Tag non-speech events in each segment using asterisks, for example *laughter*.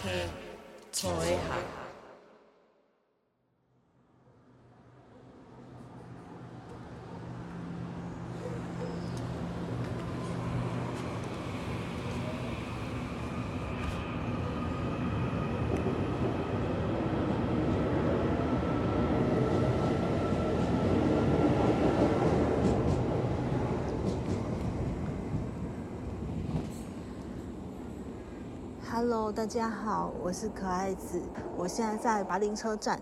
可以走一下 Hello，大家好，我是可爱子，我现在在拔林车站。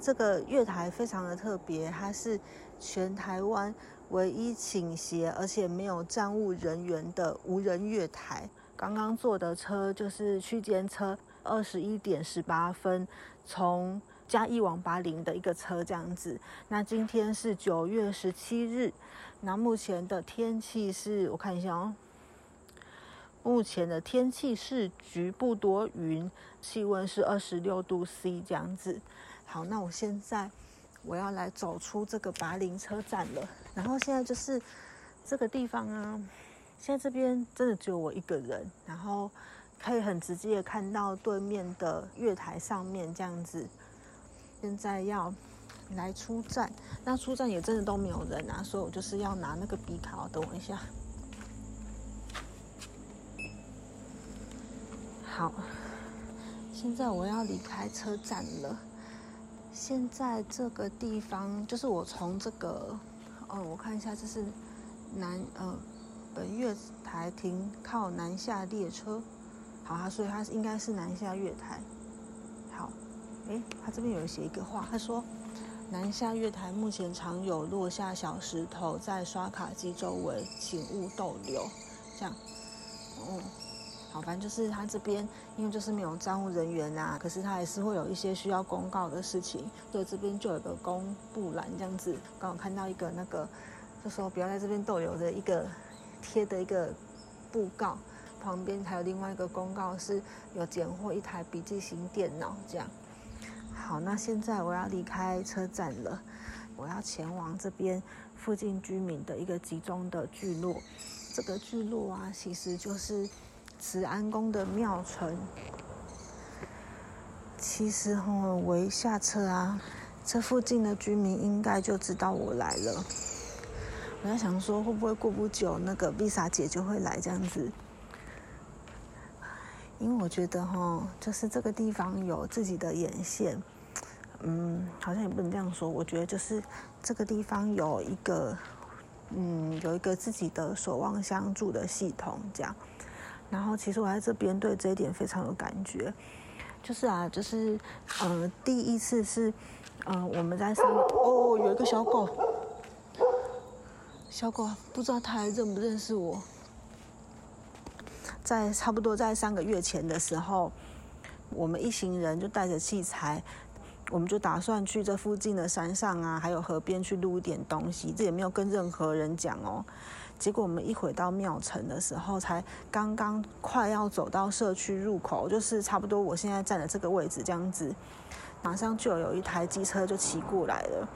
这个月台非常的特别，它是全台湾唯一倾斜而且没有站务人员的无人月台。刚刚坐的车就是区间车，二十一点十八分从嘉义往拔林的一个车这样子。那今天是九月十七日，那目前的天气是我看一下哦。目前的天气是局部多云，气温是二十六度 C 这样子。好，那我现在我要来走出这个拔林车站了。然后现在就是这个地方啊，现在这边真的只有我一个人，然后可以很直接的看到对面的月台上面这样子。现在要来出站，那出站也真的都没有人啊，所以我就是要拿那个笔卡，等我一下。好，现在我要离开车站了。现在这个地方就是我从这个，哦，我看一下，这是南呃本月台停靠南下列车。好，他所以它应该是南下月台。好，诶，它这边有写一个话，他说南下月台目前常有落下小石头在刷卡机周围，请勿逗留。这样，哦。好，反正就是他这边，因为就是没有站务人员啊，可是他还是会有一些需要公告的事情，所以这边就有个公布栏这样子。刚好看到一个那个，就说不要在这边逗留的一个贴的一个布告，旁边还有另外一个公告是有捡获一台笔记型电脑这样。好，那现在我要离开车站了，我要前往这边附近居民的一个集中的聚落。这个聚落啊，其实就是。慈安宫的庙城，其实哈，我一下车啊，这附近的居民应该就知道我来了。我在想说，会不会过不久那个 Visa 姐就会来这样子？因为我觉得哈，就是这个地方有自己的眼线，嗯，好像也不能这样说。我觉得就是这个地方有一个，嗯，有一个自己的守望相助的系统这样。然后，其实我在这边对这一点非常有感觉，就是啊，就是呃，第一次是，嗯，我们在上哦，有一个小狗，小狗不知道它还认不认识我，在差不多在三个月前的时候，我们一行人就带着器材，我们就打算去这附近的山上啊，还有河边去录一点东西，这也没有跟任何人讲哦。结果我们一回到庙城的时候，才刚刚快要走到社区入口，就是差不多我现在站的这个位置这样子，马上就有一台机车就骑过来了。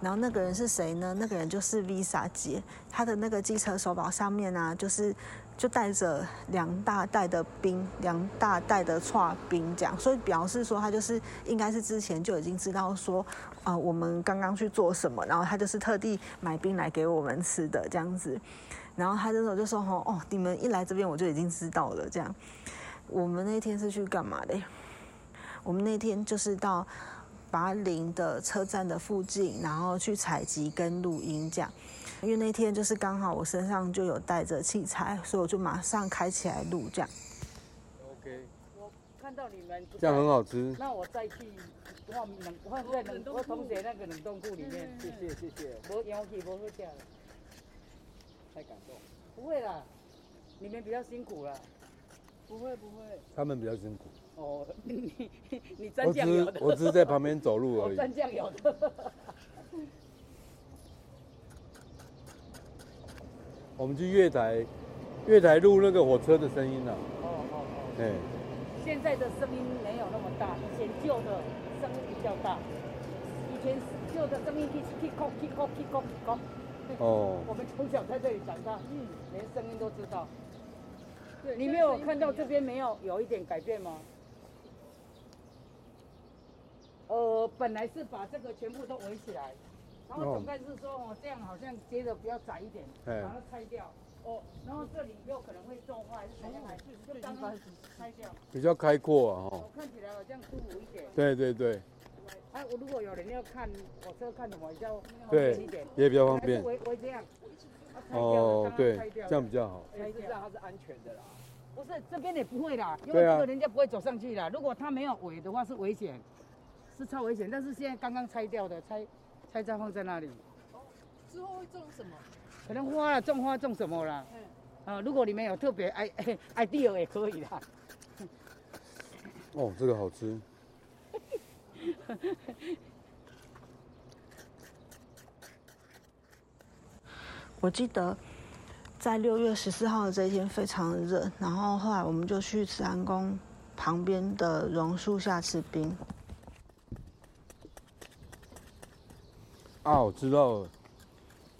然后那个人是谁呢？那个人就是 Visa 姐，她的那个机车手保上面呢，就是就带着两大袋的冰，两大袋的串冰这样，所以表示说他就是应该是之前就已经知道说，啊，我们刚刚去做什么，然后他就是特地买冰来给我们吃的这样子。然后他这时候就说：“哦，你们一来这边我就已经知道了。这样，我们那天是去干嘛的？我们那天就是到。”拔林的车站的附近，然后去采集跟录音这样，因为那天就是刚好我身上就有带着器材，所以我就马上开起来录这样。OK，我看到你们这样很好吃，那我再去放冷放在冷我同学那个冷冻库里面。谢谢谢谢。我不会掉，太感动。不会啦，你们比较辛苦了。不会不会，他们比较辛苦。哦，你你蘸酱油的，我只是在旁边走路而已。*laughs* 蘸酱油的。*laughs* 我们去月台，月台录那个火车的声音呢。哦哦哦。哎。现在的声音没有那么大，以前旧的声音比较大。以前旧的声音是 kick kick kick kick kick kick。哦。*laughs* 我们从小在这里长大，嗯，连声音都知道。你没有看到这边没有有一点改变吗？呃，本来是把这个全部都围起来，然后总干事说哦，这样好像接的比较窄一点，把它拆掉。哦，然后这里又可能会种花还是怎样？就刚刚拆掉。比较开阔啊，哈。看起来好像舒服一点。对对对。哎，我如果有人要看火车，看什么比较方便一点？也比较方便。围围这样。哦，对，这样比较好。才知道它是安全的啦。不是，这边也不会啦，因为这个人家不会走上去啦。如果他没有围的话，是危险，是超危险。但是现在刚刚拆掉的，拆拆再放在那里。哦，之后会种什么？可能花了，种花种什么啦？嗯。啊，如果你们有特别爱爱 idea 也可以啦。哦，这个好吃。我记得在六月十四号的这一天非常热，然后后来我们就去慈安宫旁边的榕树下吃冰。啊，我知道了。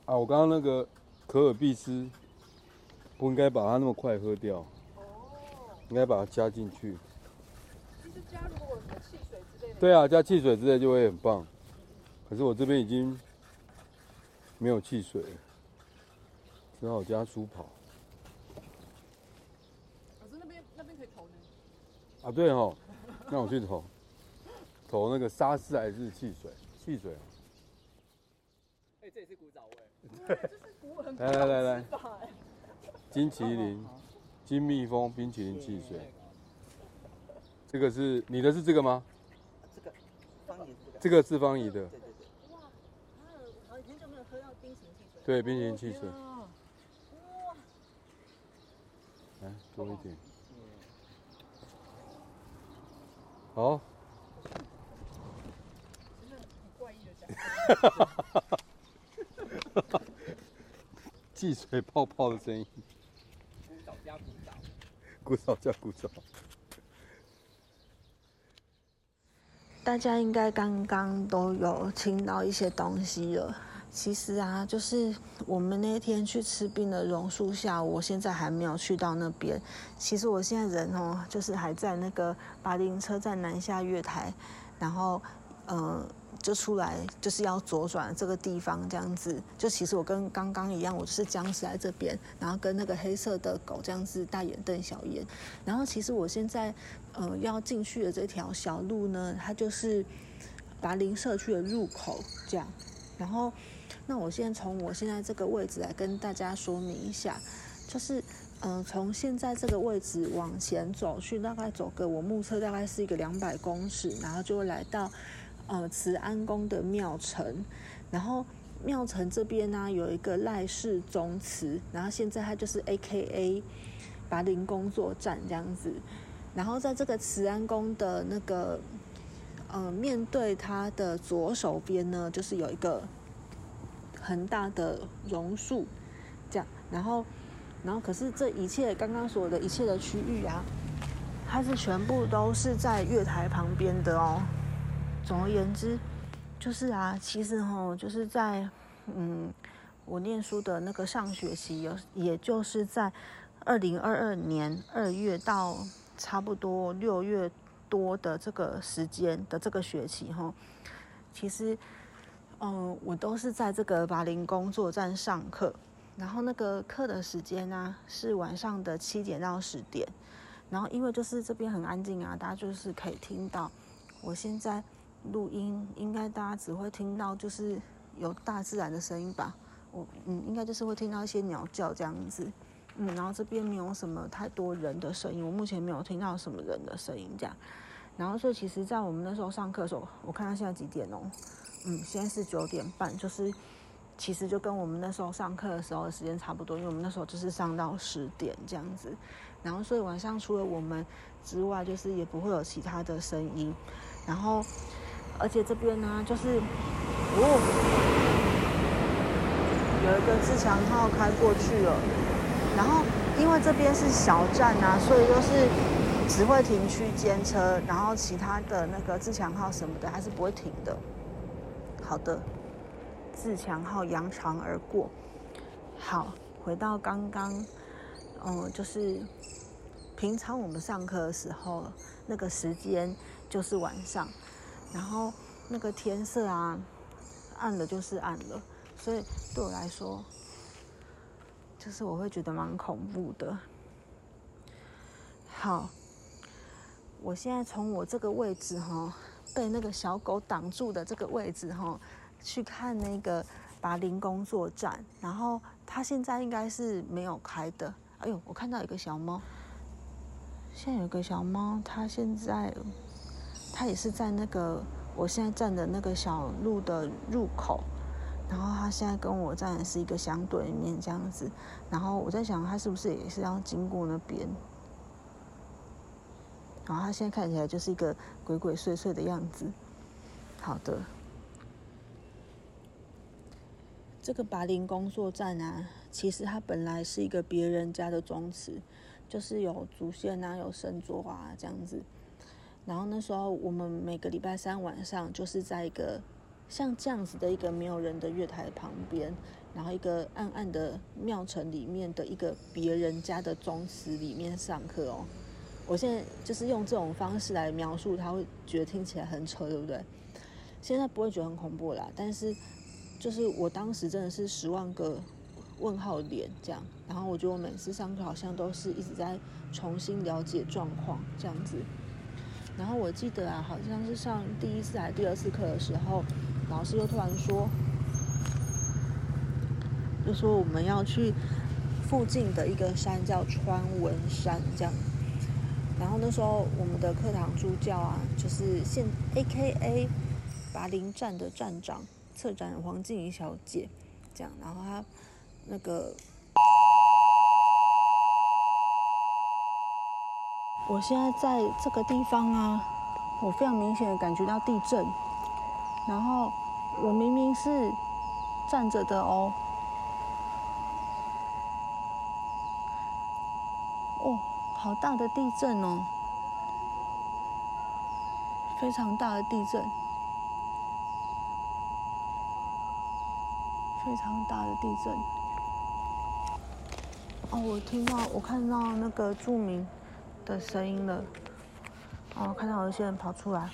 啊，我刚刚那个可尔必斯不应该把它那么快喝掉，哦，应该把它加进去。其实加如果什么汽水之类的。对啊，加汽水之类就会很棒。可是我这边已经没有汽水了。只好加苏跑。老师那边那边可以投呢？啊，对哦，那我去投，投那个沙士还是汽水？汽水。对，这是古很来来来来，*laughs* 金麒麟、金蜜蜂冰淇淋汽水。这个是你的是这个吗？这个方怡的。这个是方怡的。对对对。哇，好很久没有喝到冰淇淋汽水。对，冰淇淋汽水。来多一点，好。真的很怪异的讲。哈哈哈 *laughs* 汽水泡泡的声音。古早加古早。古早加古早。大家应该刚刚都有听到一些东西了。其实啊，就是我们那天去吃冰的榕树下，我现在还没有去到那边。其实我现在人哦，就是还在那个巴林车站南下月台，然后嗯，就出来就是要左转这个地方这样子。就其实我跟刚刚一样，我是僵尸在这边，然后跟那个黑色的狗这样子大眼瞪小眼。然后其实我现在嗯要进去的这条小路呢，它就是白林社区的入口这样，然后。那我先从我现在这个位置来跟大家说明一下，就是，嗯，从现在这个位置往前走去，大概走个我目测大概是一个两百公尺，然后就会来到，呃，慈安宫的庙城，然后庙城这边呢有一个赖氏宗祠，然后现在它就是 A K A 拔林工作站这样子，然后在这个慈安宫的那个，呃，面对它的左手边呢，就是有一个。很大的榕树，这样，然后，然后，可是这一切刚刚说的一切的区域啊，它是全部都是在月台旁边的哦。总而言之，就是啊，其实哈，就是在嗯，我念书的那个上学期，有，也就是在二零二二年二月到差不多六月多的这个时间的这个学期哈，其实。嗯，我都是在这个巴林工作站上课，然后那个课的时间呢是晚上的七点到十点，然后因为就是这边很安静啊，大家就是可以听到我现在录音，应该大家只会听到就是有大自然的声音吧，我嗯应该就是会听到一些鸟叫这样子，嗯，然后这边没有什么太多人的声音，我目前没有听到什么人的声音这样，然后所以其实在我们那时候上课的时候，我看到现在几点哦。嗯，现在是九点半，就是其实就跟我们那时候上课的时候的时间差不多，因为我们那时候就是上到十点这样子，然后所以晚上除了我们之外，就是也不会有其他的声音，然后而且这边呢，就是哦，有一个自强号开过去了，然后因为这边是小站啊，所以就是只会停区间车，然后其他的那个自强号什么的还是不会停的。好的，自强号扬长而过。好，回到刚刚，嗯，就是平常我们上课的时候，那个时间就是晚上。然后那个天色啊，暗了就是暗了，所以对我来说，就是我会觉得蛮恐怖的。好，我现在从我这个位置哈，被那个小狗挡住的这个位置哈，去看那个拔林工作站，然后它现在应该是没有开的。哎呦，我看到一个小猫，现在有个小猫，它现在它也是在那个我现在站的那个小路的入口，然后它现在跟我站的是一个相对面这样子，然后我在想它是不是也是要经过那边。然后它现在看起来就是一个鬼鬼祟祟的样子。好的，这个拔林工作站啊，其实它本来是一个别人家的宗祠，就是有祖先啊，有神桌啊这样子。然后那时候我们每个礼拜三晚上，就是在一个像这样子的一个没有人的月台旁边，然后一个暗暗的庙城里面的一个别人家的宗祠里面上课哦。我现在就是用这种方式来描述，他会觉得听起来很扯，对不对？现在不会觉得很恐怖啦，但是就是我当时真的是十万个问号脸这样，然后我觉得我每次上课好像都是一直在重新了解状况这样子。然后我记得啊，好像是上第一次还是第二次课的时候，老师又突然说，就说我们要去附近的一个山叫川文山这样。然后那时候我们的课堂助教啊，就是现 A K A 拔林站的站长策展黄静怡小姐，这样，然后她那个，我现在在这个地方啊，我非常明显的感觉到地震，然后我明明是站着的哦。哦好大的地震哦！非常大的地震，非常大的地震。哦，我听到，我看到那个著名的声音了。哦，看到有一些人跑出来。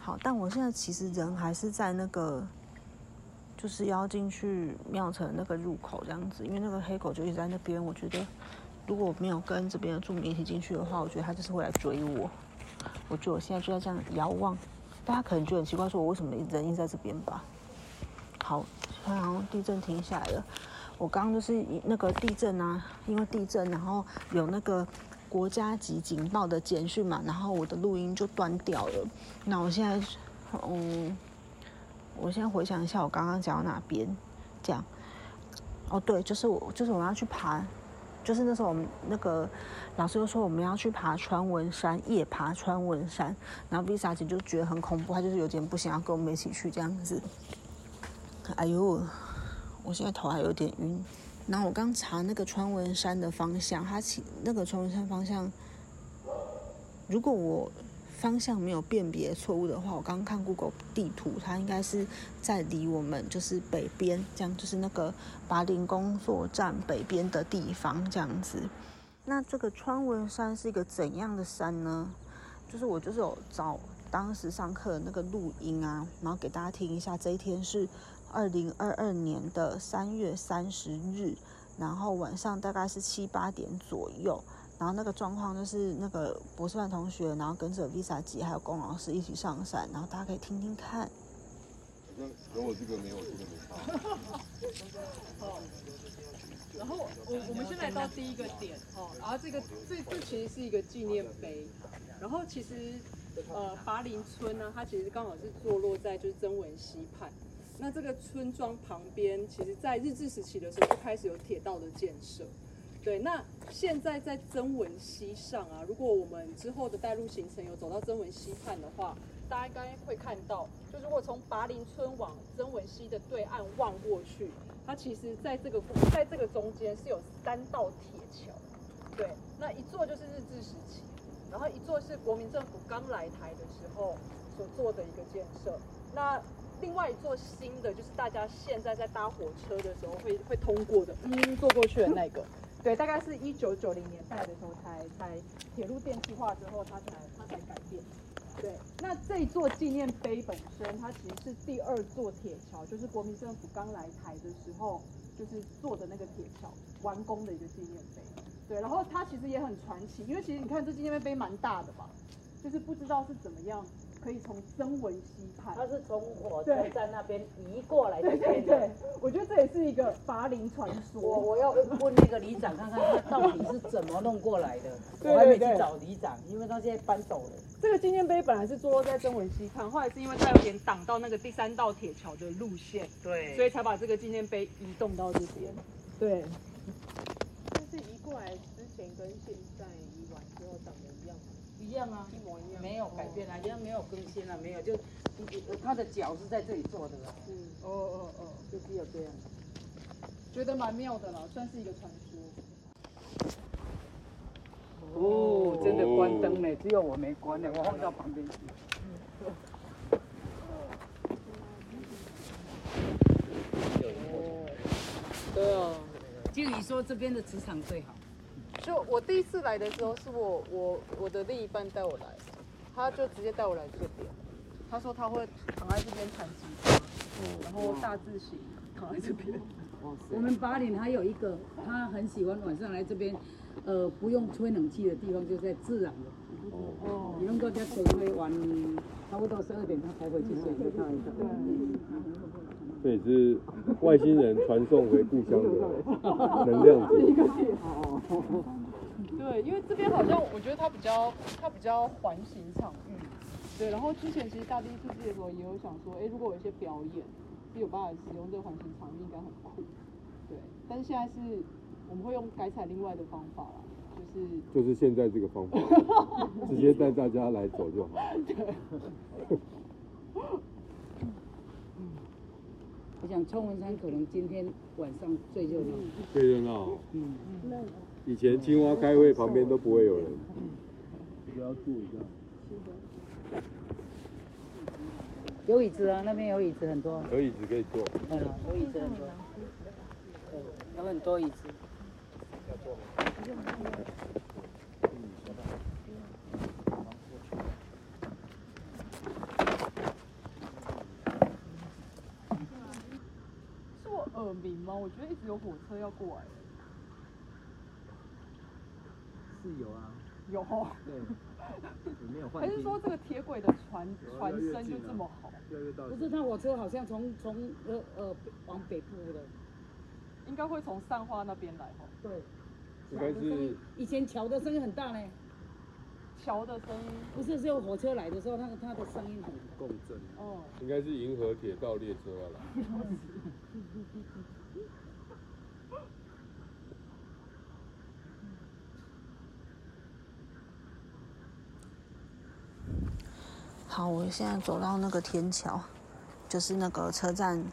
好，但我现在其实人还是在那个，就是要进去庙城那个入口这样子，因为那个黑狗就一直在那边，我觉得。如果我没有跟这边的住民一起进去的话，我觉得他就是会来追我。我觉得我现在就在这样遥望，大家可能觉得很奇怪，说我为什么人一直在这边吧？好，然后地震停下来了。我刚刚就是那个地震啊，因为地震，然后有那个国家级警报的简讯嘛，然后我的录音就断掉了。那我现在，嗯，我现在回想一下，我刚刚讲到哪边？这样，哦，对，就是我，就是我们要去爬。就是那时候，我们那个老师又说我们要去爬川文山，夜爬川文山。然后 Visa 姐就觉得很恐怖，她就是有点不想要跟我们一起去这样子。哎呦，我现在头还有点晕。然后我刚查那个川文山的方向，它其那个川文山方向，如果我。方向没有辨别错误的话，我刚刚看 Google 地图，它应该是在离我们就是北边，这样就是那个拔林工作站北边的地方这样子。那这个川文山是一个怎样的山呢？就是我就是有找当时上课的那个录音啊，然后给大家听一下。这一天是二零二二年的三月三十日，然后晚上大概是七八点左右。然后那个状况就是那个博士班同学，然后跟着 Visa 姐还有龚老师一起上山，然后大家可以听听看。跟跟我这个没有这个没差。好，然后我我们先来到第一个点哦，然后这个这这其实是一个纪念碑，然后其实呃巴林村呢，它其实刚好是坐落在就是曾文溪畔，那这个村庄旁边，其实在日治时期的时候就开始有铁道的建设。对，那现在在曾文溪上啊，如果我们之后的带路行程有走到曾文溪畔的话，大家应该会看到，就如果从拔林村往曾文溪的对岸望过去，它其实在这个在这个中间是有三道铁桥。对，那一座就是日治时期，然后一座是国民政府刚来台的时候所做的一个建设。那另外一座新的就是大家现在在搭火车的时候会会通过的，嗯，坐过去的那个。对，大概是一九九零年代的时候才才铁路电气化之后，它才它才改变。对，那这座纪念碑本身，它其实是第二座铁桥，就是国民政府刚来台的时候，就是做的那个铁桥完工的一个纪念碑。对，然后它其实也很传奇，因为其实你看这纪念碑蛮大的吧，就是不知道是怎么样可以从曾文溪畔，它是从火车站那边移过来的。对对对，我觉得这也是一个拔林传说。我我要问那个里长看看他到底是怎么弄过来的，我还没去找里长，因为他现在搬走了。这个纪念碑本来是坐落在曾文溪畔，后来是因为它有点挡到那个第三道铁桥的路线，对，所以才把这个纪念碑移动到这边。对。这是移过来之前跟现在移完之后长得一样吗？一样啊，一模一样，没有改变啊，因为没有更新啊，没有，就他的脚是在这里做的啊。嗯，哦哦哦，就只有这样，觉得蛮妙的了，算是一个传说。哦，真的关灯呢，只有我没关呢，我放到旁边去。对啊。就你说这边的磁场最好。就我第一次来的时候，是我我我的另一半带我来，他就直接带我来这边。他说他会躺在这边弹吉他，然后大字型躺在这边。我们八点还有一个，他很喜欢晚上来这边，呃，不用吹冷气的地方，就在自然的。哦。你能够在吹吹完，差不多十二点他才回去睡，觉看一下。对。这也是外星人传送回故乡的能量是一个对，因为这边好像我觉得它比较它比较环形场域。对，然后之前其实大地设计的时候也有想说，哎，如果有一些表演是有办法使用这个环形场域，应该很酷。对，但是现在是我们会用改采另外的方法啦，就是就是现在这个方法，*laughs* 直接带大家来走就好。对。我想冲文山可能今天晚上最热闹，最热闹。嗯，以前青蛙开会旁边都不会有人，不要注意下。有椅子啊，那边有椅子很多。有椅子可以坐。嗯，有椅子很多。对，有很多椅子。要坐吗？耳鸣吗？我觉得一直有火车要过来。是有啊。有。对。有没有 *laughs* 换？还是说这个铁轨的船船身就这么好？不是，它火车好像从从呃呃往北部的，应该会从善化那边来哈。对。应该是。以前桥的声音很大呢。桥的声音？不是，只有火车来的时候，那个它的声音很共振。哦。应该是银河铁道列车要来。*laughs* 好，我现在走到那个天桥，就是那个车站，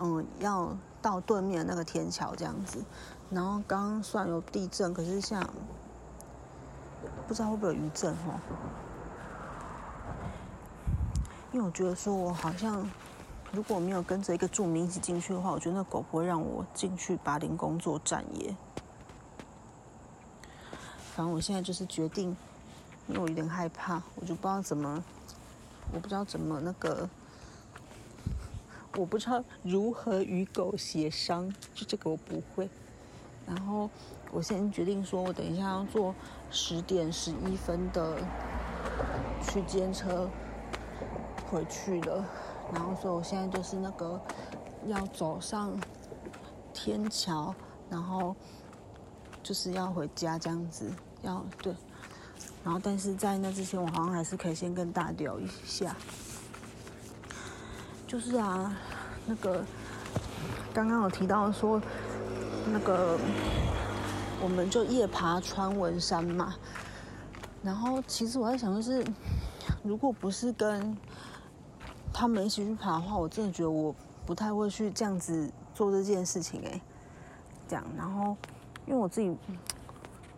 嗯，要到对面那个天桥这样子。然后刚刚虽然有地震，可是像不知道会不会有余震哦。因为我觉得说我好像如果没有跟着一个住民一起进去的话，我觉得那狗不会让我进去八林工作站耶。反正我现在就是决定，因为我有点害怕，我就不知道怎么。我不知道怎么那个，我不知道如何与狗协商，就这个我不会。然后我先决定说，我等一下要坐十点十一分的区间车回去了。然后所以我现在就是那个要走上天桥，然后就是要回家这样子，要对。然后，但是在那之前，我好像还是可以先跟大聊一下。就是啊，那个刚刚有提到说，那个我们就夜爬川文山嘛。然后，其实我在想，就是如果不是跟他们一起去爬的话，我真的觉得我不太会去这样子做这件事情哎。这样，然后因为我自己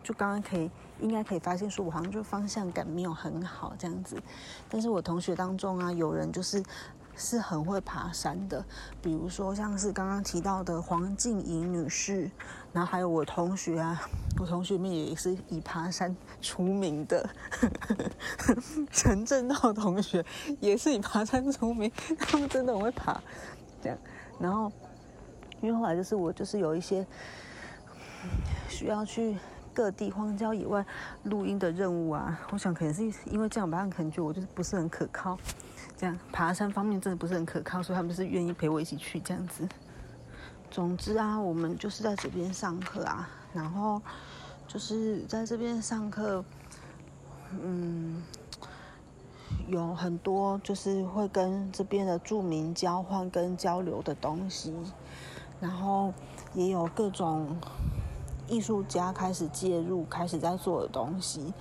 就刚刚可以。应该可以发现，说我好像就方向感没有很好这样子。但是我同学当中啊，有人就是是很会爬山的，比如说像是刚刚提到的黄静怡女士，然后还有我同学啊，我同学们也是以爬山出名的，*laughs* 陈正道同学也是以爬山出名，他们真的很会爬，这样，然后因为后来就是我就是有一些需要去。各地荒郊野外录音的任务啊，我想可能是因为这样吧，可能觉得我就是不是很可靠，这样爬山方面真的不是很可靠，所以他们是愿意陪我一起去这样子。总之啊，我们就是在这边上课啊，然后就是在这边上课，嗯，有很多就是会跟这边的著名交换跟交流的东西，然后也有各种。艺术家开始介入，开始在做的东西，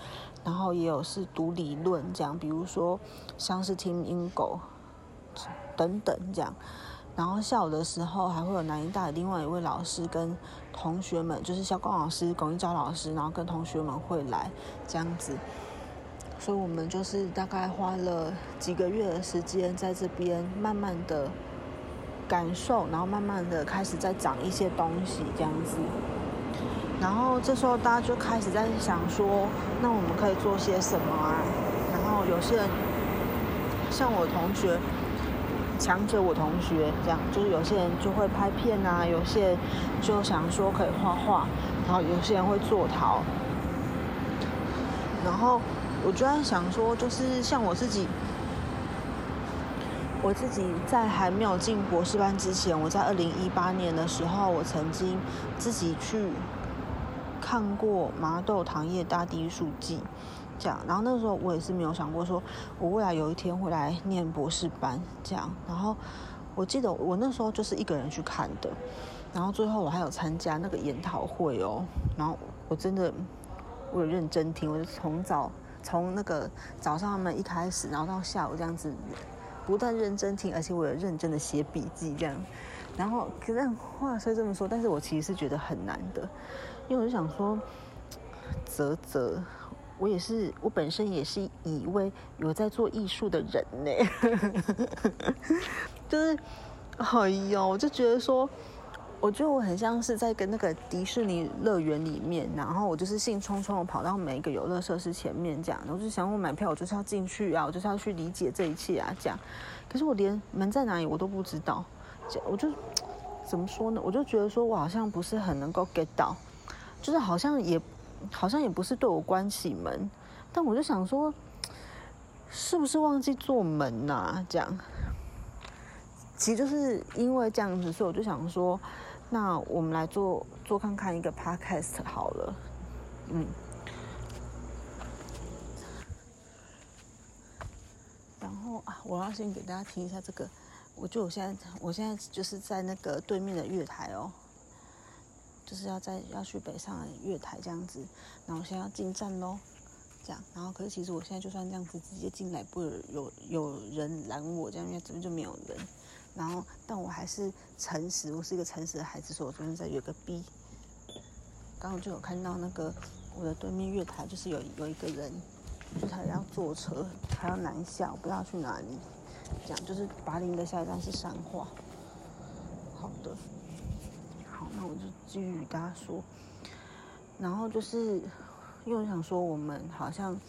然后也有是读理论这样，比如说像是听音狗等等这样，然后下午的时候还会有南医大的另外一位老师跟同学们，就是肖光老师、龚一昭老师，然后跟同学们会来这样子，所以我们就是大概花了几个月的时间在这边慢慢的感受，然后慢慢的开始在长一些东西这样子。然后这时候大家就开始在想说，那我们可以做些什么啊？然后有些人像我同学，强者我同学这样，就是有些人就会拍片啊，有些人就想说可以画画，然后有些人会做陶。然后我就在想说，就是像我自己，我自己在还没有进博士班之前，我在二零一八年的时候，我曾经自己去。看过《麻豆糖业大地艺术季》，这样，然后那时候我也是没有想过说，我未来有一天会来念博士班，这样。然后我记得我那时候就是一个人去看的，然后最后我还有参加那个研讨会哦。然后我真的，我有认真听，我就从早从那个早上他们一开始，然后到下午这样子，不但认真听，而且我有认真的写笔记这样。然后可是话虽这么说，但是我其实是觉得很难的。因为我就想说，啧啧，我也是，我本身也是一位有在做艺术的人呢，*laughs* 就是，哎呦，我就觉得说，我觉得我很像是在跟那个迪士尼乐园里面，然后我就是兴冲冲的跑到每一个游乐设施前面这样，我就想我买票，我就是要进去啊，我就是要去理解这一切啊，这样，可是我连门在哪里我都不知道，我就怎么说呢？我就觉得说我好像不是很能够 get 到。就是好像也，好像也不是对我关起门，但我就想说，是不是忘记做门呐？这样，其实就是因为这样子，所以我就想说，那我们来做做看看一个 podcast 好了，嗯。然后啊，我要先给大家听一下这个，我就我现在我现在就是在那个对面的月台哦。就是要在要去北上月台这样子，然后现在要进站喽，这样，然后可是其实我现在就算这样子直接进来，不有有人拦我这样，因为这边就没有人，然后但我还是诚实，我是一个诚实的孩子，所以我昨天在约个 B，刚刚就有看到那个我的对面月台，就是有有一个人，就他要坐车，他要南下，我不知道去哪里，这样就是八林的下一站是山化，好的。我就继续与大家说，然后就是因为我想说，我们好像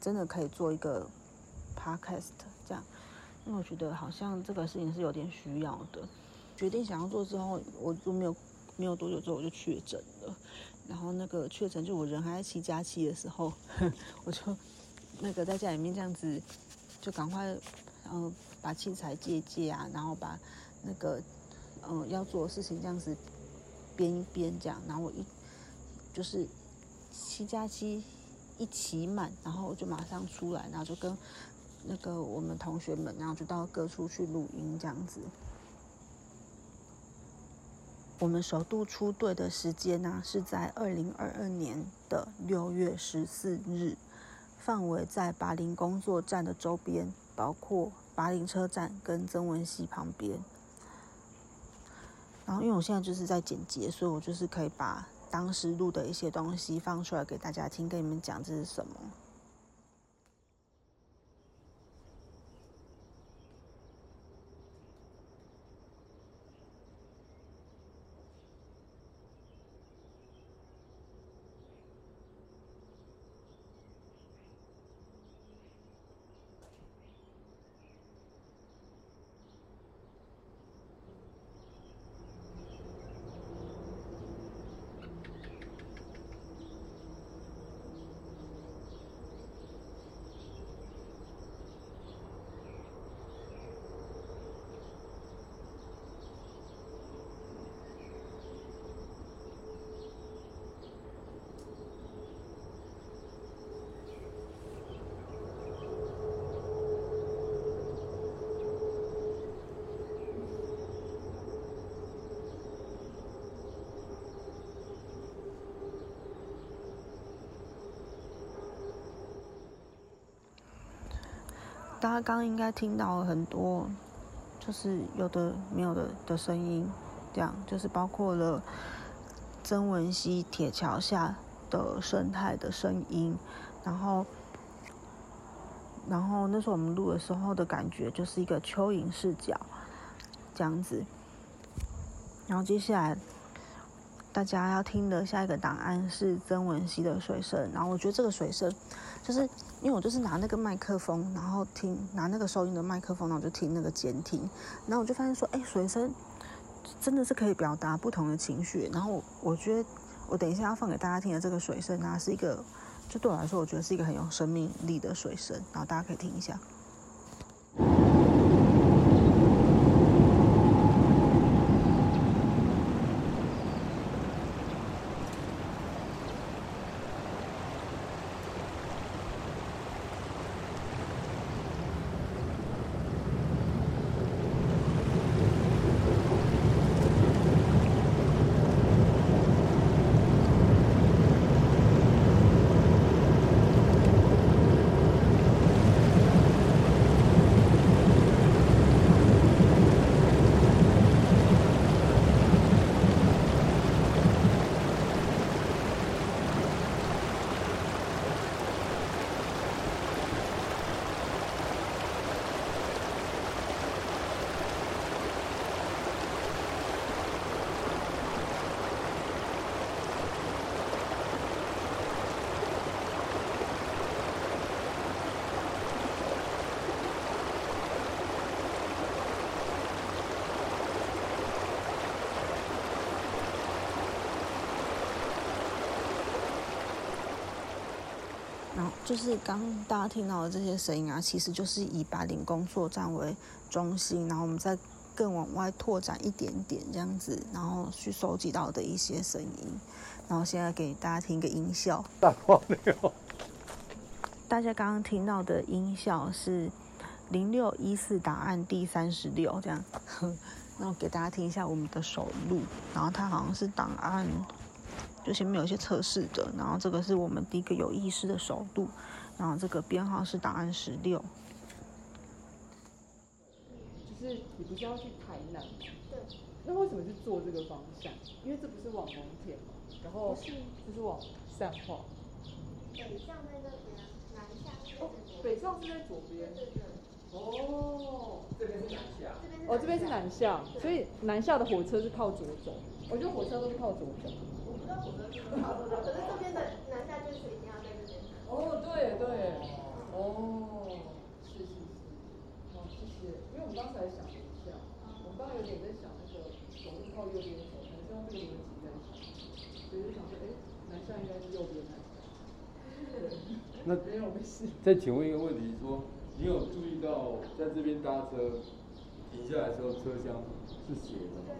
真的可以做一个 podcast 这样，因为我觉得好像这个事情是有点需要的。决定想要做之后，我就没有没有多久之后我就确诊了，然后那个确诊就我人还在七加七的时候，*laughs* 我就那个在家里面这样子，就赶快然后把器材借借啊，然后把那个嗯要做的事情这样子。编一编这样，然后我一就是七加七一起满，然后我就马上出来，然后就跟那个我们同学们，然后就到各处去录音这样子。我们首度出队的时间呢是在二零二二年的六月十四日，范围在巴林工作站的周边，包括巴林车站跟曾文溪旁边。然后，因为我现在就是在剪辑，所以我就是可以把当时录的一些东西放出来给大家听，跟你们讲这是什么。大家刚刚应该听到了很多，就是有的没有的的声音，这样就是包括了曾文溪铁桥下的生态的声音，然后，然后那时候我们录的时候的感觉就是一个蚯蚓视角，这样子，然后接下来。大家要听的下一个档案是曾文熙的水声，然后我觉得这个水声，就是因为我就是拿那个麦克风，然后听拿那个收音的麦克风，然后就听那个监听，然后我就发现说，哎，水声真的是可以表达不同的情绪，然后我觉得我等一下要放给大家听的这个水声啊，是一个就对我来说，我觉得是一个很有生命力的水声，然后大家可以听一下。就是刚大家听到的这些声音啊，其实就是以白领工作站为中心，然后我们再更往外拓展一点点这样子，然后去收集到的一些声音，然后现在给大家听一个音效。*laughs* 大。大家刚刚听到的音效是零六一四档案第三十六这样，*laughs* 那我给大家听一下我们的手录，然后它好像是档案。就前面有一些测试的，然后这个是我们第一个有意识的首度，然后这个编号是答案十六。就是你不是要去台南吗？对。那为什么是做这个方向？因为这不是往农田嘛，然后就是往善化。北向在这边，南向。哦，北向是在左边。对对。哦。这边是南下。哦，这边是南下，所以南下的火车是靠左走。我觉得火车都是靠左走。可是这边的南下就是一定要在这边。哦，对对，哦，是是是，好谢谢。因为我们刚才想了一下，我们刚才有点在想那个走路靠右边走，可能是用这个逻辑在想，所以就想说，哎，南下应该是右边南下。那没有没事。再请问一个问题，说你有注意到在这边搭车停下来的时候车厢是斜的吗？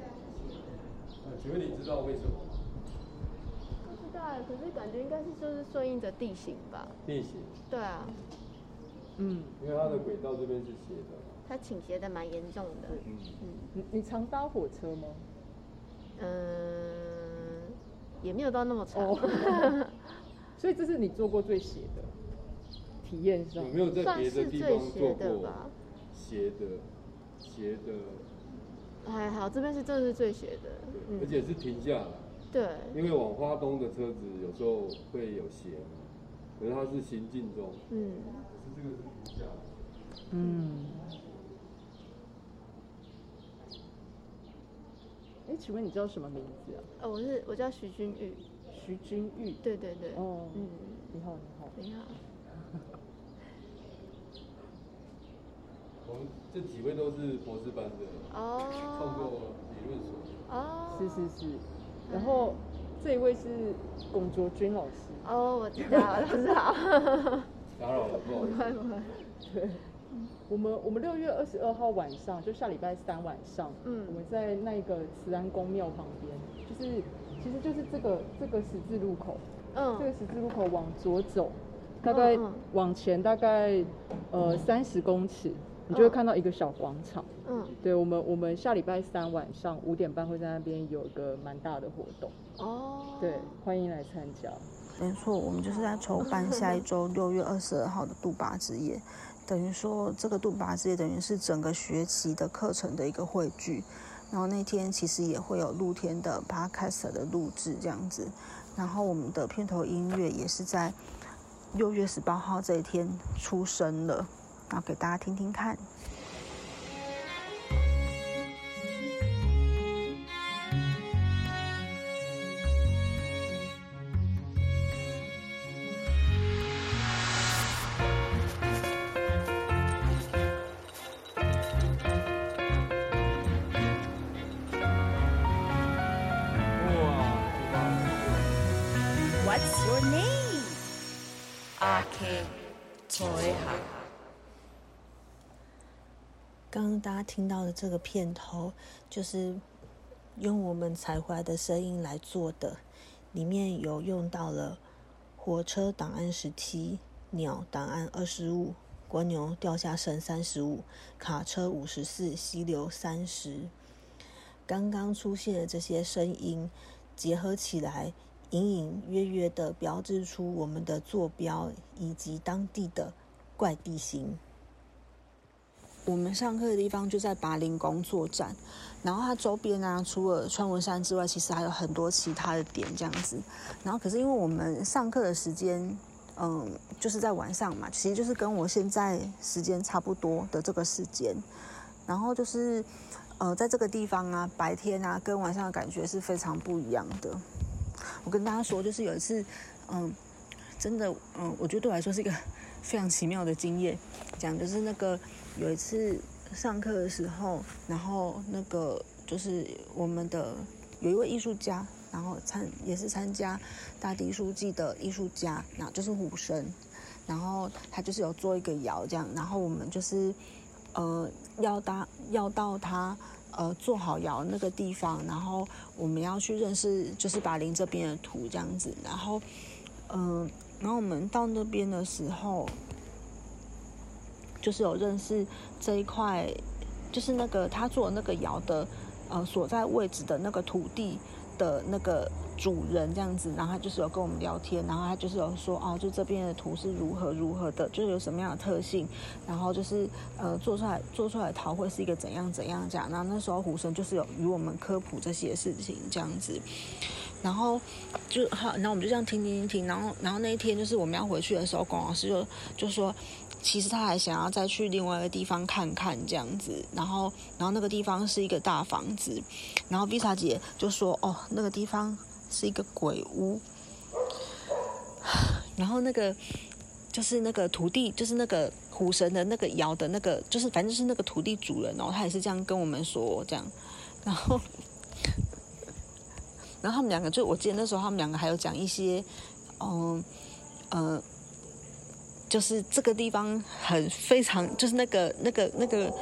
请问你知道为什么？吗？不知道，可是感觉应该是就是顺应着地形吧。地形。对啊。嗯。因为它的轨道这边是斜的。它倾斜的蛮严重的。嗯嗯。你你常搭火车吗？嗯，也没有到那么长。*laughs* 所以这是你坐过最斜的体验上。有没有在别的地方坐过斜的？斜的。还好，这边是真的是最斜的。而且是停下来。对，因为往花东的车子有时候会有斜嘛，可是它是行进中，嗯，可是这个是停下，嗯。哎，请问你叫什么名字啊？哦，我是我叫徐君玉。徐君玉。对对对。哦，嗯，你好，你好。你好。这几位都是博士班的，哦，创作理论所。哦。是是是。然后这一位是龚卓君老师。哦，我知道，老师好。*laughs* 打扰了，不好意思。不会不会。对，我们我们六月二十二号晚上，就下礼拜三晚上，嗯，我们在那个慈安宫庙旁边，就是其实就是这个这个十字路口，嗯，这个十字路口往左走，大概往前大概呃三十公尺。你就会看到一个小广场，嗯，对我们，我们下礼拜三晚上五点半会在那边有一个蛮大的活动，哦，对，欢迎来参加。没错，我们就是在筹办下一周六月二十二号的杜巴之夜。等于说这个杜巴之夜等于是整个学期的课程的一个汇聚。然后那天其实也会有露天的 podcast 的录制这样子，然后我们的片头音乐也是在六月十八号这一天出生了，然后给大家听听看。大家听到的这个片头，就是用我们采回来的声音来做的，里面有用到了火车档案十七、鸟档案二十五、蜗牛掉下绳三十五、卡车五十四、溪流三十。刚刚出现的这些声音结合起来。隐隐约约的标志出我们的坐标以及当地的怪地形。我们上课的地方就在拔林工作站，然后它周边呢，除了川文山之外，其实还有很多其他的点这样子。然后可是因为我们上课的时间，嗯，就是在晚上嘛，其实就是跟我现在时间差不多的这个时间。然后就是，呃，在这个地方啊，白天啊跟晚上的感觉是非常不一样的。我跟大家说，就是有一次，嗯，真的，嗯，我觉得对我来说是一个非常奇妙的经验。讲就是那个有一次上课的时候，然后那个就是我们的有一位艺术家，然后参也是参加大地书记的艺术家，那就是虎生，然后他就是有做一个窑这样，然后我们就是呃要搭要到他。呃，做好窑那个地方，然后我们要去认识，就是巴林这边的土这样子，然后，嗯，然后我们到那边的时候，就是有认识这一块，就是那个他做那个窑的，呃，所在位置的那个土地的那个。主人这样子，然后他就是有跟我们聊天，然后他就是有说哦，就这边的图是如何如何的，就是有什么样的特性，然后就是呃做出来做出来陶会是一个怎样怎样这样。然后那时候胡生就是有与我们科普这些事情这样子，然后就好，然后我们就这样听听听，然后然后那一天就是我们要回去的时候，龚老师就就说。其实他还想要再去另外一个地方看看这样子，然后，然后那个地方是一个大房子，然后 Visa 姐就说：“哦，那个地方是一个鬼屋。”然后那个就是那个土地，就是那个虎神的那个窑的那个，就是反正就是那个土地主人哦，他也是这样跟我们说这样，然后，然后他们两个就我记得那时候他们两个还有讲一些，嗯，呃。就是这个地方很非常，就是那个那个那个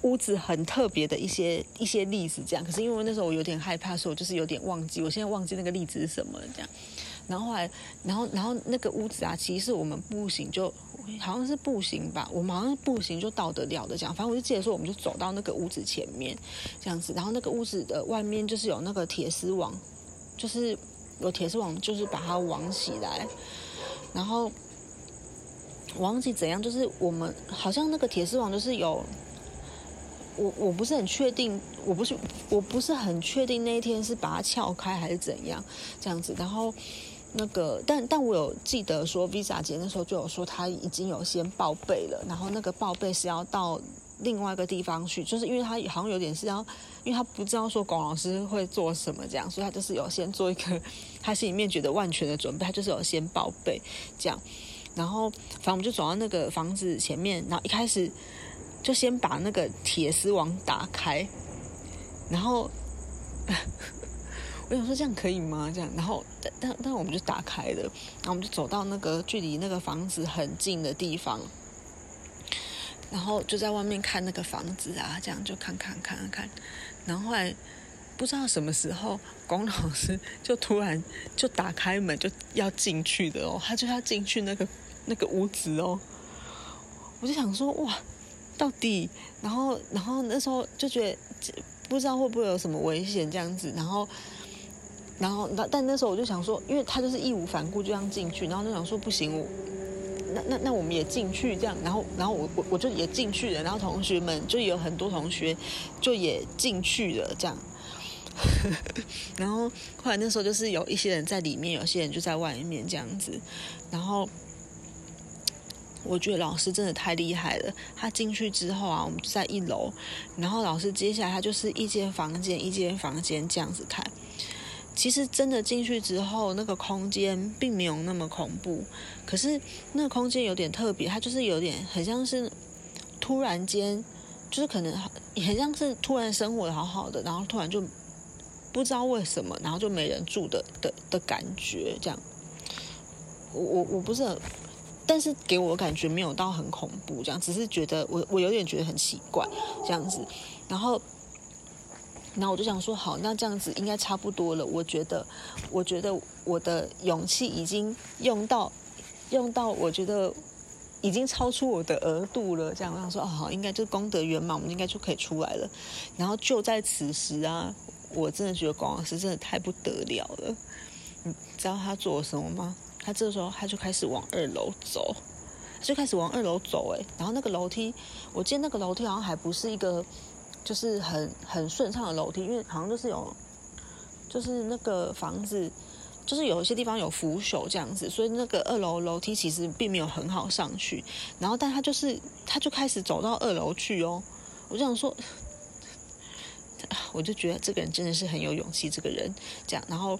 屋子很特别的一些一些例子，这样。可是因为那时候我有点害怕，所以我就是有点忘记。我现在忘记那个例子是什么了这样。然后后来，然后然后那个屋子啊，其实是我们步行就好像是步行吧，我们好像是步行就到得了的这样。反正我就记得说，我们就走到那个屋子前面这样子，然后那个屋子的外面就是有那个铁丝网，就是有铁丝网，就是把它网起来，然后。忘记怎样，就是我们好像那个铁丝网就是有，我我不是很确定，我不是我不是很确定那一天是把它撬开还是怎样这样子。然后那个，但但我有记得说，Visa 姐那时候就有说她已经有先报备了，然后那个报备是要到另外一个地方去，就是因为他好像有点是要，因为他不知道说龚老师会做什么这样，所以他就是有先做一个 *laughs* 他心里面觉得万全的准备，他就是有先报备这样。然后，反正我们就走到那个房子前面，然后一开始就先把那个铁丝网打开，然后我想说这样可以吗？这样，然后但但但我们就打开了，然后我们就走到那个距离那个房子很近的地方，然后就在外面看那个房子啊，这样就看看看看看，然后后来不知道什么时候，龚老师就突然就打开门就要进去的哦，他就要进去那个。那个屋子哦，我就想说哇，到底，然后，然后那时候就觉得不知道会不会有什么危险这样子，然后，然后，但但那时候我就想说，因为他就是义无反顾就这样进去，然后就想说不行，我那那那我们也进去这样，然后然后我我我就也进去了，然后同学们就有很多同学就也进去了这样。*laughs* 然后后来那时候就是有一些人在里面，有些人就在外面这样子。然后我觉得老师真的太厉害了。他进去之后啊，我们就在一楼，然后老师接下来他就是一间房间一间房间这样子看。其实真的进去之后，那个空间并没有那么恐怖，可是那个空间有点特别，它就是有点很像是突然间，就是可能很像是突然生活的好好的，然后突然就。不知道为什么，然后就没人住的的的感觉，这样。我我我不是很，但是给我感觉没有到很恐怖，这样，只是觉得我我有点觉得很奇怪这样子。然后，然后我就想说，好，那这样子应该差不多了。我觉得，我觉得我的勇气已经用到用到，我觉得已经超出我的额度了。这样，我想说，哦，好，应该就功德圆满，我们应该就可以出来了。然后就在此时啊。我真的觉得广老师真的太不得了了，你知道他做了什么吗？他这个时候他就开始往二楼走，就开始往二楼走，哎，然后那个楼梯，我记得那个楼梯好像还不是一个，就是很很顺畅的楼梯，因为好像就是有，就是那个房子，就是有一些地方有腐朽这样子，所以那个二楼楼梯其实并没有很好上去。然后，但他就是他就开始走到二楼去哦，我就想说。我就觉得这个人真的是很有勇气，这个人这样，然后，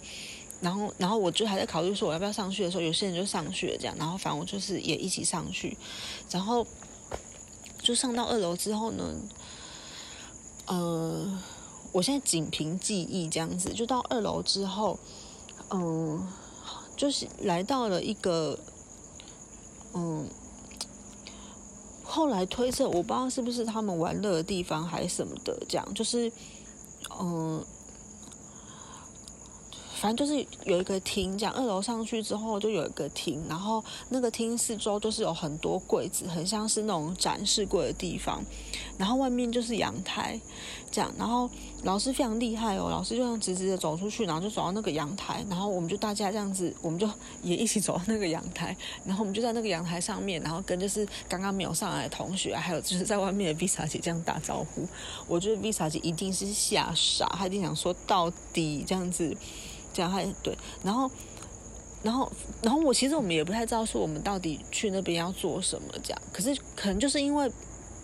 然后，然后我就还在考虑说我要不要上去的时候，有些人就上去了，这样，然后反正我就是也一起上去，然后就上到二楼之后呢，嗯，我现在仅凭记忆这样子，就到二楼之后，嗯，就是来到了一个，嗯。后来推测，我不知道是不是他们玩乐的地方还是什么的，这样就是，嗯。反正就是有一个厅，这样二楼上去之后就有一个厅，然后那个厅四周都是有很多柜子，很像是那种展示柜的地方。然后外面就是阳台，这样。然后老师非常厉害哦，老师就这样直直的走出去，然后就走到那个阳台，然后我们就大家这样子，我们就也一起走到那个阳台，然后我们就在那个阳台上面，然后跟就是刚刚没有上来的同学，还有就是在外面的 Visa 姐这样打招呼。我觉得 Visa 姐一定是吓傻，她一定想说到底这样子。这样还对，然后，然后，然后我其实我们也不太知道说我们到底去那边要做什么，这样。可是可能就是因为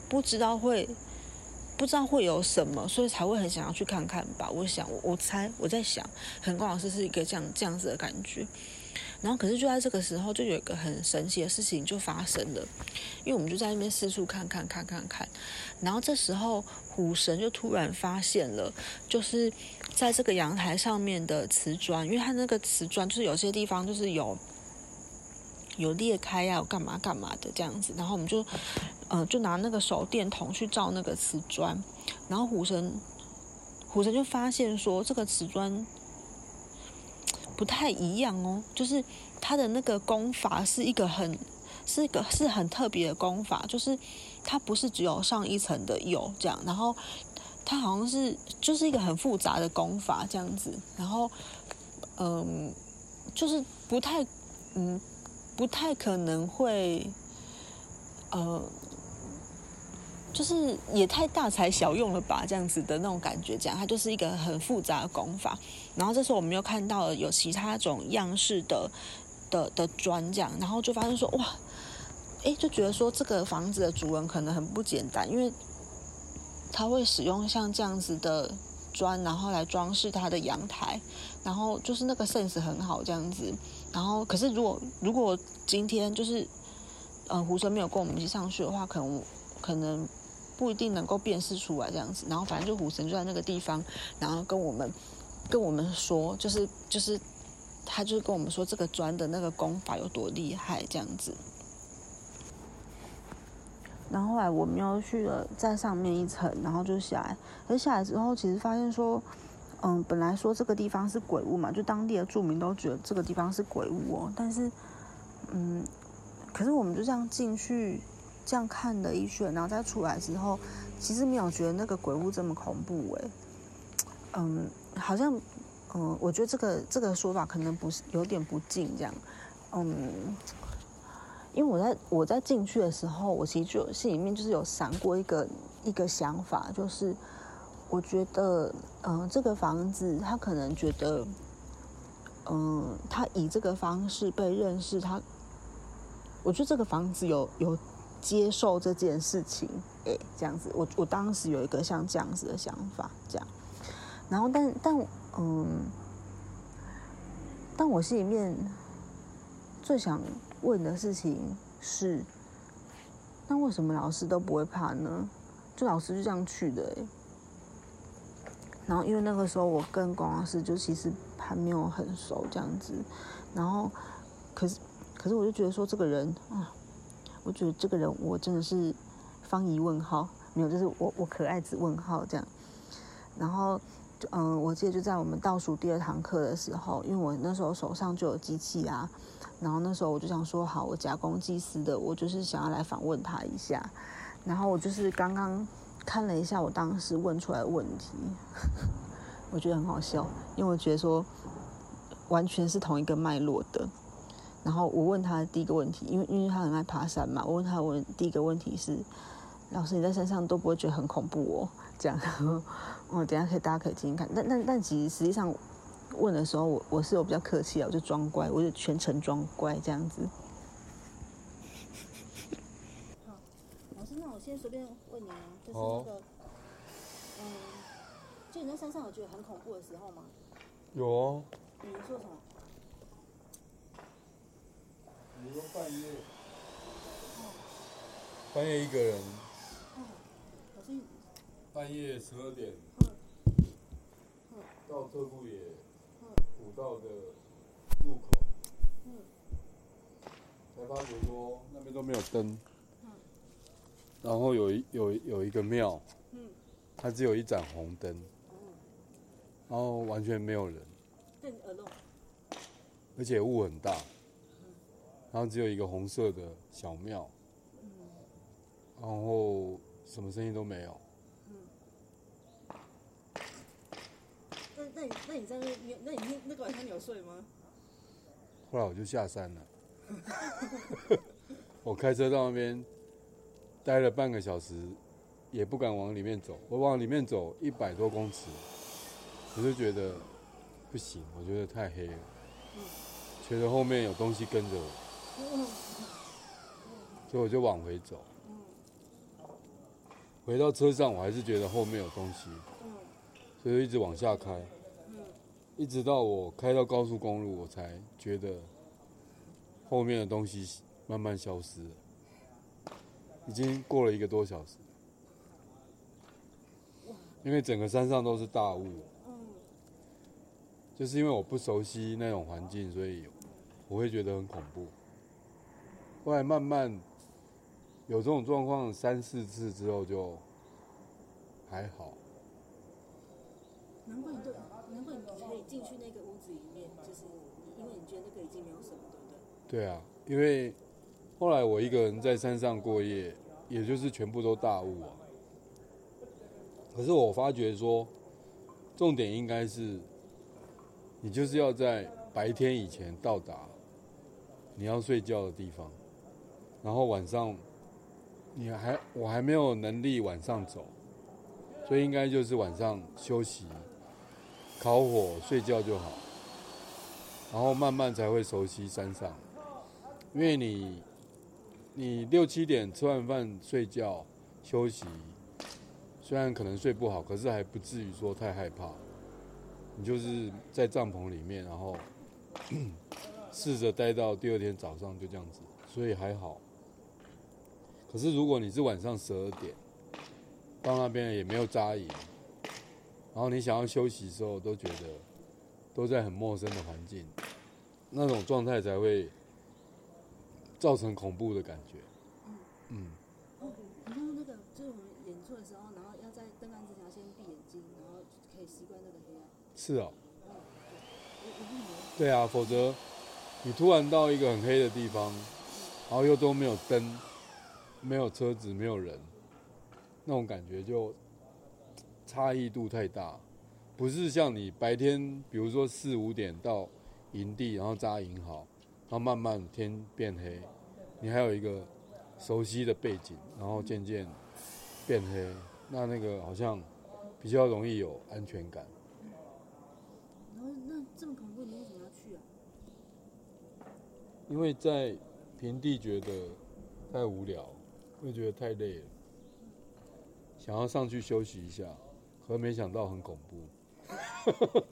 不知道会不知道会有什么，所以才会很想要去看看吧。我想，我猜我在想，很光老师是一个这样这样子的感觉。然后，可是就在这个时候，就有一个很神奇的事情就发生了，因为我们就在那边四处看看看看看，然后这时候虎神就突然发现了，就是在这个阳台上面的瓷砖，因为它那个瓷砖就是有些地方就是有有裂开呀，有干嘛干嘛的这样子，然后我们就嗯就拿那个手电筒去照那个瓷砖，然后虎神虎神就发现说这个瓷砖。不太一样哦，就是它的那个功法是一个很，是一个是很特别的功法，就是它不是只有上一层的釉这样，然后它好像是就是一个很复杂的功法这样子，然后嗯，就是不太嗯不太可能会呃。就是也太大材小用了吧，这样子的那种感觉，这样它就是一个很复杂的功法。然后这时候我们又看到了有其他种样式的的的砖，这样，然后就发现说哇，哎，就觉得说这个房子的主人可能很不简单，因为他会使用像这样子的砖，然后来装饰他的阳台，然后就是那个 sense 很好这样子。然后可是如果如果今天就是嗯胡神没有跟我们一起上去的话，可能可能。不一定能够辨识出来这样子，然后反正就虎神就在那个地方，然后跟我们跟我们说，就是就是他就是跟我们说这个砖的那个功法有多厉害这样子。然后后来我们又去了在上面一层，然后就下来，可是下来之后其实发现说，嗯，本来说这个地方是鬼屋嘛，就当地的住民都觉得这个地方是鬼屋哦，但是嗯，可是我们就这样进去。这样看了一圈，然后再出来之后，其实没有觉得那个鬼屋这么恐怖哎。嗯，好像，嗯，我觉得这个这个说法可能不是有点不敬这样。嗯，因为我在我在进去的时候，我其实就心里面就是有闪过一个一个想法，就是我觉得，嗯、这个房子他可能觉得，嗯、他以这个方式被认识，他，我觉得这个房子有有接受这件事情，诶，这样子，我我当时有一个像这样子的想法，这样，然后但但嗯，但我心里面最想问的事情是，那为什么老师都不会怕呢？就老师就这样去的、欸，然后因为那个时候我跟龚老师就其实还没有很熟这样子，然后可是可是我就觉得说这个人啊，我觉得这个人我真的是方疑问号，没有，就是我我可爱子问号这样，然后。嗯，我记得就在我们倒数第二堂课的时候，因为我那时候手上就有机器啊，然后那时候我就想说，好，我假公济私的，我就是想要来访问他一下，然后我就是刚刚看了一下我当时问出来的问题，*laughs* 我觉得很好笑，因为我觉得说完全是同一个脉络的。然后我问他第一个问题，因为因为他很爱爬山嘛，我问他问第一个问题是，老师你在山上都不会觉得很恐怖哦？*laughs* 这样，*laughs* 我等下可以大家可以听听看。但但但其实实际上问的时候，我我是有比较客气啊，我就装乖，我就全程装乖这样子。好，老师，那我先随便问你啊，就是那个，嗯，就你在山上有觉得很恐怖的时候吗？有哦，你说什么？你说半夜，半夜一个人，半夜十二点，到特步野古道的入口，才发觉说那边都没有灯，然后有一有有一个庙，它只有一盏红灯，然后完全没有人。而且雾很大，然后只有一个红色的小庙，然后什么声音都没有。那那你那你在那你那你那那个晚上你有睡吗？后来我就下山了，*laughs* 我开车到那边待了半个小时，也不敢往里面走。我往里面走一百多公尺，我就觉得不行，我觉得太黑了，觉得后面有东西跟着我，所以我就往回走。回到车上，我还是觉得后面有东西，所以一直往下开。一直到我开到高速公路，我才觉得后面的东西慢慢消失了。已经过了一个多小时，因为整个山上都是大雾，就是因为我不熟悉那种环境，所以我会觉得很恐怖。后来慢慢有这种状况三四次之后，就还好。难怪你对，难怪你可以进去那个屋子里面，就是因为你觉得那个已经没有什么，对不对？对啊，因为后来我一个人在山上过夜，也就是全部都大雾啊。可是我发觉说，重点应该是，你就是要在白天以前到达你要睡觉的地方，然后晚上你还我还没有能力晚上走，所以应该就是晚上休息、烤火、睡觉就好，然后慢慢才会熟悉山上。因为你你六七点吃完饭睡觉休息，虽然可能睡不好，可是还不至于说太害怕。你就是在帐篷里面，然后 *coughs* 试着待到第二天早上就这样子，所以还好。可是如果你是晚上十二点到那边也没有扎营，然后你想要休息的时候，都觉得都在很陌生的环境，那种状态才会造成恐怖的感觉。嗯，哦，然后那个就是我们演出的时候，然后要在登岸之前要先闭眼睛，然后可以习惯那个黑暗。是哦，对啊，否则你突然到一个很黑的地方，然后又都没有灯，没有车子，没有人，那种感觉就差异度太大，不是像你白天，比如说四五点到营地，然后扎营好，然后慢慢天变黑，你还有一个熟悉的背景，然后渐渐变黑，那那个好像比较容易有安全感。然后那这么恐怖，你为什么要去啊？因为在平地觉得太无聊，会觉得太累了，想要上去休息一下，可没想到很恐怖。*laughs*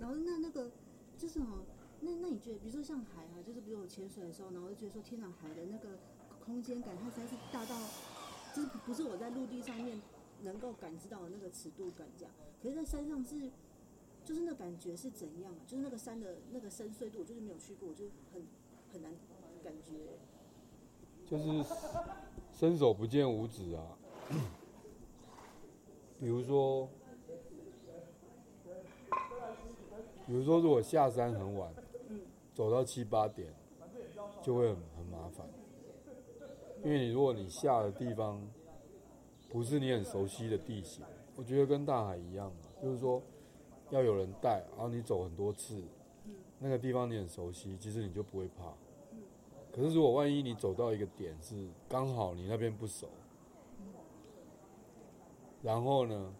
然后那那个就是哦，那那你觉得，比如说像海啊，就是比如我潜水的时候，然后就觉得说，天哪，海的那个空间感，它实在是大到，就是不是我在陆地上面能够感知到的那个尺度感这样。可是，在山上是，就是那感觉是怎样啊？就是那个山的那个深邃度，我就是没有去过，我就很很难感觉。就是伸手不见五指啊。*coughs* 比如说，比如说，如果下山很晚，走到七八点，就会很很麻烦。因为你如果你下的地方不是你很熟悉的地形，我觉得跟大海一样嘛，就是说要有人带，然后你走很多次，那个地方你很熟悉，其实你就不会怕。可是如果万一你走到一个点是刚好你那边不熟，然后呢，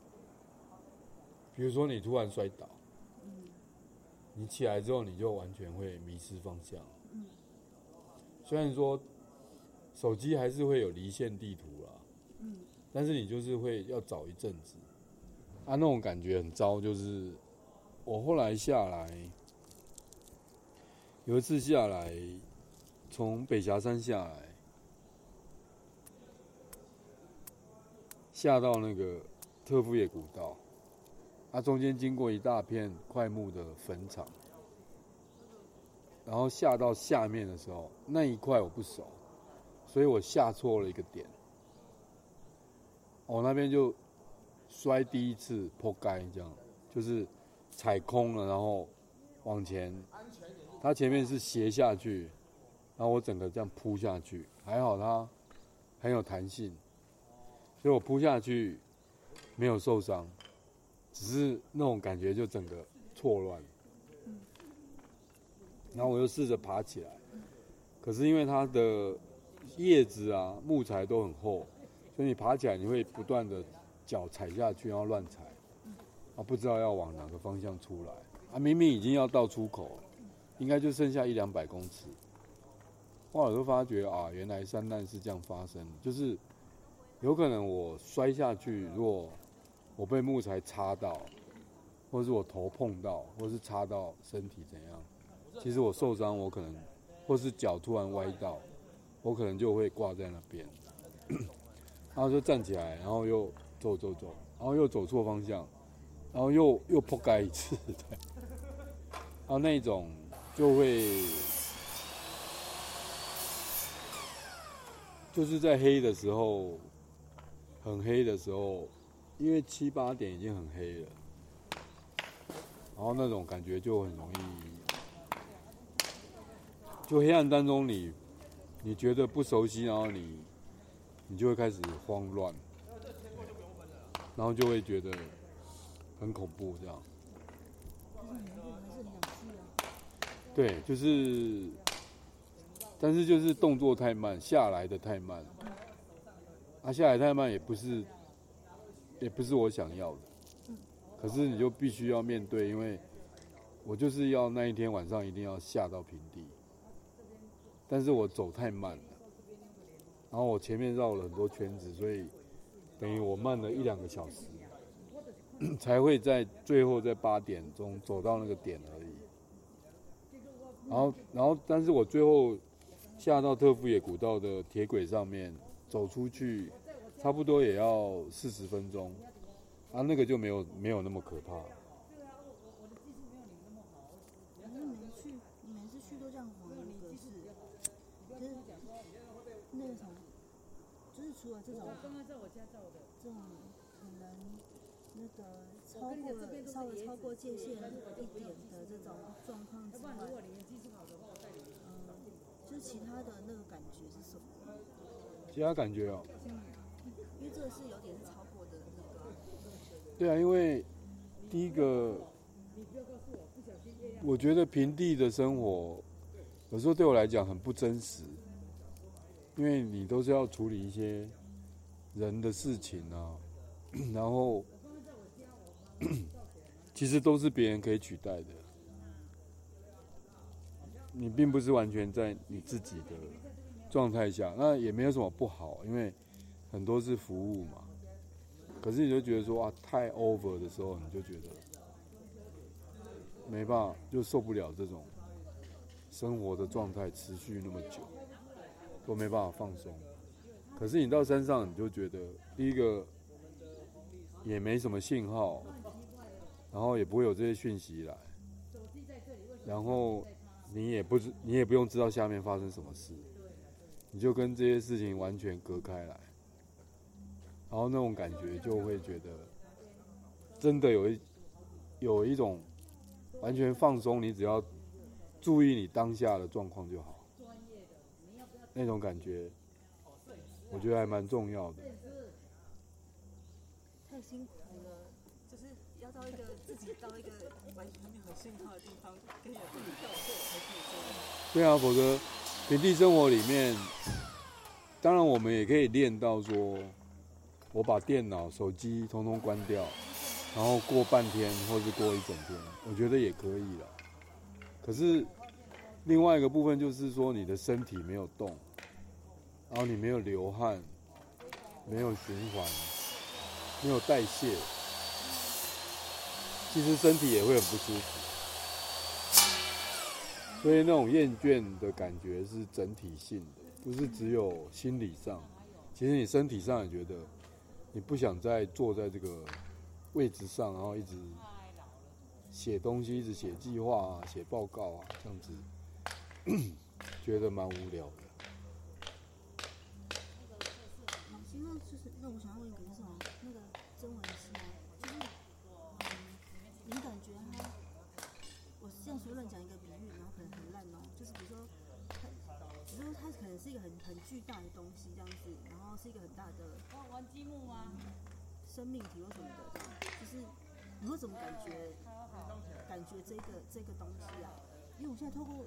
比如说你突然摔倒，你起来之后你就完全会迷失方向。虽然说手机还是会有离线地图啦，但是你就是会要找一阵子，啊，那种感觉很糟。就是我后来下来，有一次下来，从北峡山下来，下到那个特富野古道，它中间经过一大片快木的坟场，然后下到下面的时候，那一块我不熟，所以我下错了一个点，我那边就摔第一次破盖，这样就是踩空了，然后往前，它前面是斜下去，然后我整个这样扑下去，还好它很有弹性，所以我扑下去没有受伤，只是那种感觉就整个错乱。然后我又试着爬起来，可是因为它的叶子啊、木材都很厚，所以你爬起来你会不断的脚踩下去，然后乱踩，啊，不知道要往哪个方向出来。啊，明明已经要到出口了，应该就剩下一两百公尺。后来我就发觉啊，原来山难是这样发生，就是有可能我摔下去，如果我被木材插到，或是我头碰到，或是插到身体怎样，其实我受伤，我可能或是脚突然歪到，我可能就会挂在那边，然后就站起来，然后又走走走，然后又走错方向，然后又又破盖一次，对，然后那种就会。就是在黑的时候，很黑的时候，因为七八点已经很黑了，然后那种感觉就很容易，就黑暗当中你你觉得不熟悉，然后你你就会开始慌乱，然后就会觉得很恐怖这样。对，就是。但是就是动作太慢，下来的太慢，啊，下来太慢也不是，也不是我想要的，可是你就必须要面对，因为我就是要那一天晚上一定要下到平地，但是我走太慢了，然后我前面绕了很多圈子，所以等于我慢了一两个小时，*coughs* 才会在最后在八点钟走到那个点而已，然后然后但是我最后。下到特富野古道的铁轨上面，走出去，差不多也要四十分钟，啊，那个就没有没有那么可怕。反正每次去，你每次去都这样晃那个是，就是那个什么，就是除了这种，刚刚在我家照的这种可能那个超过了稍微超过界限一点的这种状况之外。就是其他的那个感觉是什么？其他感觉哦。嗯，这个是有点是超过的那个。对啊，因为第一个，我觉得平地的生活有时候对我来讲很不真实。因为你都是要处理一些人的事情啊，*clears throat* 然后 *clears throat* 其实都是别人可以取代的，你并不是完全在你自己的状态下，那也没有什么不好，因为很多是服务嘛。可是你就觉得说啊，太 over 的时候，你就觉得没办法，就受不了这种生活的状态持续那么久，都没办法放松。可是你到山上，你就觉得第一个也没什么信号，然后也不会有这些讯息来，然后你也不知你也不用知道下面发生什么事，你就跟这些事情完全隔开来。然后那种感觉就会觉得，真的有一有一种完全放松，你只要注意你当下的状况就好。那种感觉，我觉得还蛮重要的。太辛苦了，就是要到一个自己到一个完全没有信号的地方，跟有地跳会才可以做。对啊，否则平地生活里面，当然我们也可以练到说。我把电脑、手机通通关掉，然后过半天或是过一整天，我觉得也可以了。可是另外一个部分就是说，你的身体没有动，然后你没有流汗，没有循环，没有代谢，其实身体也会很不舒服。所以那种厌倦的感觉是整体性的，不是只有心理上，其实你身体上也觉得。你不想再坐在这个位置上，然后一直写东西，一直写计划啊，写报告啊，这样子觉得蛮无聊的。那个我想要问一个，就是哦，那个曾文师啊，就是嗯，你感觉他，我这样随便讲一个比喻，然后可能很烂哦，就是比如说，他，只是说他可能是一个很很巨大的东西，这样子，然后是一个很大的。玩积木吗？生命体或什么的这样，就是你会怎么感觉？感觉这个这个东西啊？因为我现在透过我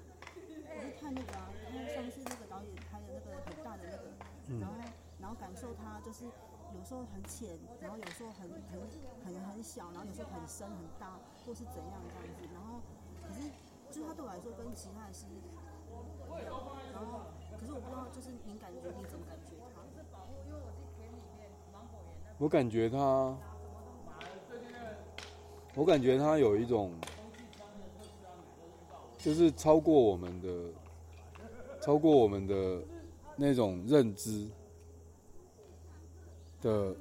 在看那个啊，因为上次那个导演拍的那个很大的那个，然后然后感受它，就是有时候很浅，然后有时候很很很很小，然后有时候很深很大，或是怎样这样子。然后可是就是它对我来说跟其他的是，然后可是我不知道，就是您感觉你怎么感觉它？我感觉他，我感觉他有一种，就是超过我们的，超过我们的那种认知的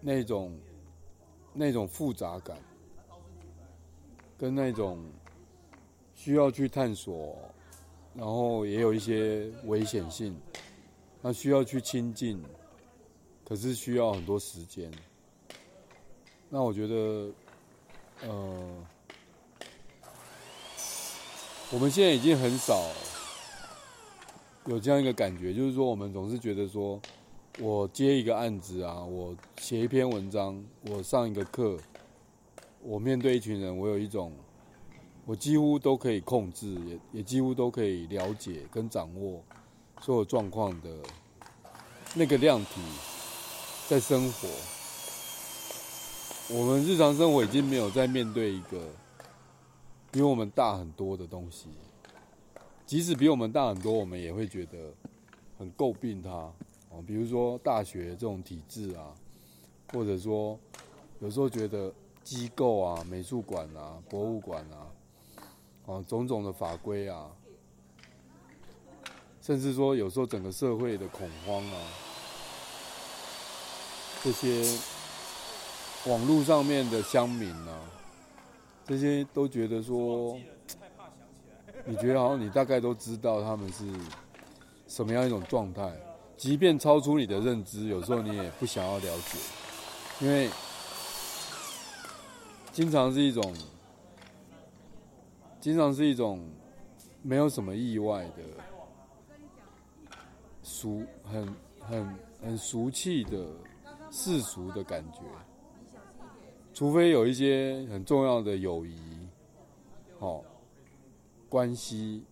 那种那种复杂感，跟那种需要去探索，然后也有一些危险性，那需要去亲近。可是需要很多时间。那我觉得，呃，我们现在已经很少有这样一个感觉，就是说，我们总是觉得说，我接一个案子啊，我写一篇文章，我上一个课，我面对一群人，我有一种，我几乎都可以控制，也也几乎都可以了解跟掌握所有状况的那个量体。在生活，我们日常生活已经没有在面对一个比我们大很多的东西。即使比我们大很多，我们也会觉得很诟病它。哦，比如说大学这种体制啊，或者说有时候觉得机构啊、美术馆啊、博物馆啊，啊种种的法规啊，甚至说有时候整个社会的恐慌啊。这些网络上面的乡民啊，这些都觉得说，你觉得好像你大概都知道他们是什么样一种状态，即便超出你的认知，有时候你也不想要了解，因为经常是一种，经常是一种没有什么意外的俗，很很很俗气的。世俗的感觉，除非有一些很重要的友谊，好关系，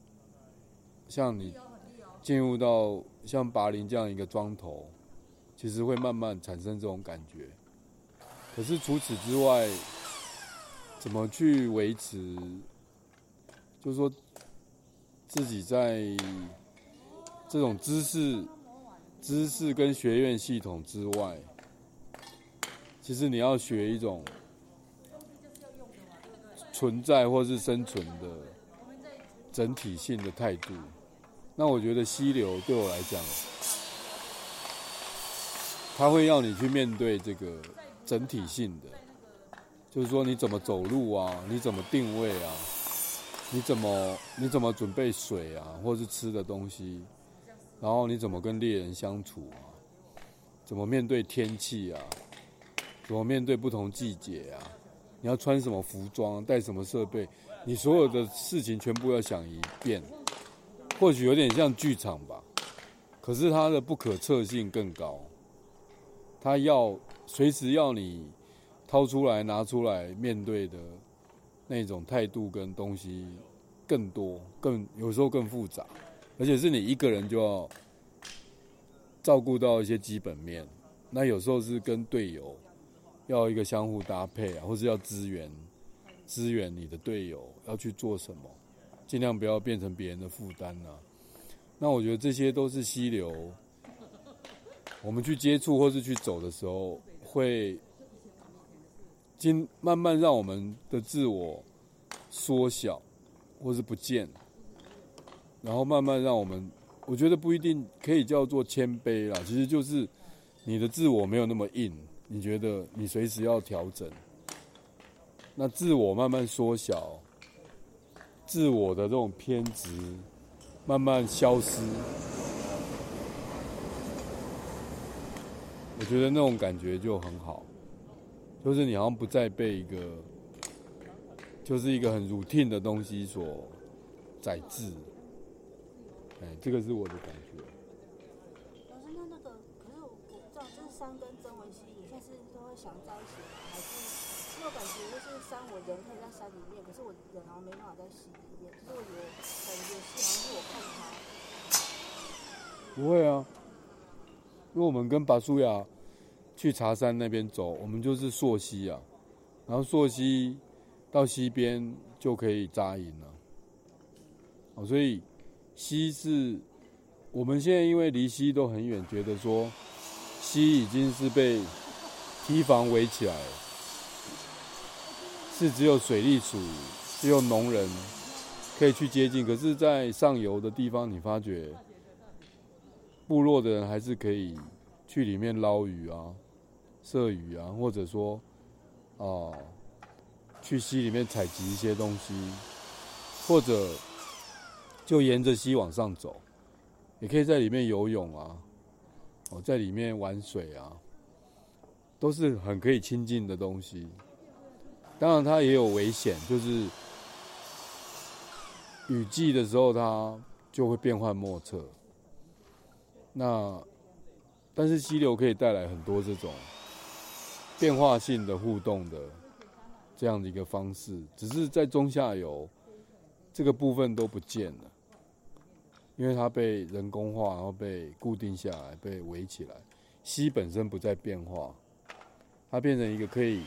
像你进入到像拔林这样一个庄头，其实会慢慢产生这种感觉。可是除此之外，怎么去维持？就是说，自己在这种知识、知识跟学院系统之外，其实你要学一种存在或是生存的整体性的态度。那我觉得溪流对我来讲，它会要你去面对这个整体性的，就是说你怎么走路啊，你怎么定位啊。你怎么你怎么准备水啊，或是吃的东西？然后你怎么跟猎人相处啊？怎么面对天气啊？怎么面对不同季节啊？你要穿什么服装，带什么设备？你所有的事情全部要想一遍。或许有点像剧场吧，可是它的不可测性更高。它要随时要你掏出来拿出来面对的。那种态度跟东西更多，更有时候更复杂，而且是你一个人就要照顾到一些基本面。那有时候是跟队友要一个相互搭配啊，或是要支援支援你的队友要去做什么，尽量不要变成别人的负担啊。那我觉得这些都是溪流，我们去接触或是去走的时候会。今慢慢让我们的自我缩小，或是不见，然后慢慢让我们，我觉得不一定可以叫做谦卑啦，其实就是你的自我没有那么硬，你觉得你随时要调整，那自我慢慢缩小，自我的这种偏执慢慢消失，我觉得那种感觉就很好。就是你好像不再被一个，就是一个很 routine 的东西所宰制，哎，这个是我的感觉。老师，那那个，可是我知道这是山跟曾文熙，你现在是都会想在一起，还是？因为我感觉就是山，我人可以在山里面，可是我人好像没办法在溪里面，就是我觉得感觉是好像是我看他。不会啊，因为我们跟巴苏亚。去茶山那边走，我们就是溯溪啊，然后溯溪到溪边就可以扎营了。哦，所以溪是我们现在因为离溪都很远，觉得说溪已经是被堤防围起来了，是只有水利署、只有农人可以去接近。可是，在上游的地方，你发觉部落的人还是可以去里面捞鱼啊。射鱼啊，或者说，哦，去溪里面采集一些东西，或者就沿着溪往上走，也可以在里面游泳啊，哦，在里面玩水啊，都是很可以亲近的东西。当然，它也有危险，就是雨季的时候，它就会变幻莫测。那，但是溪流可以带来很多这种。变化性的互动的这样的一个方式，只是在中下游这个部分都不见了，因为它被人工化，然后被固定下来，被围起来。溪本身不再变化，它变成一个可以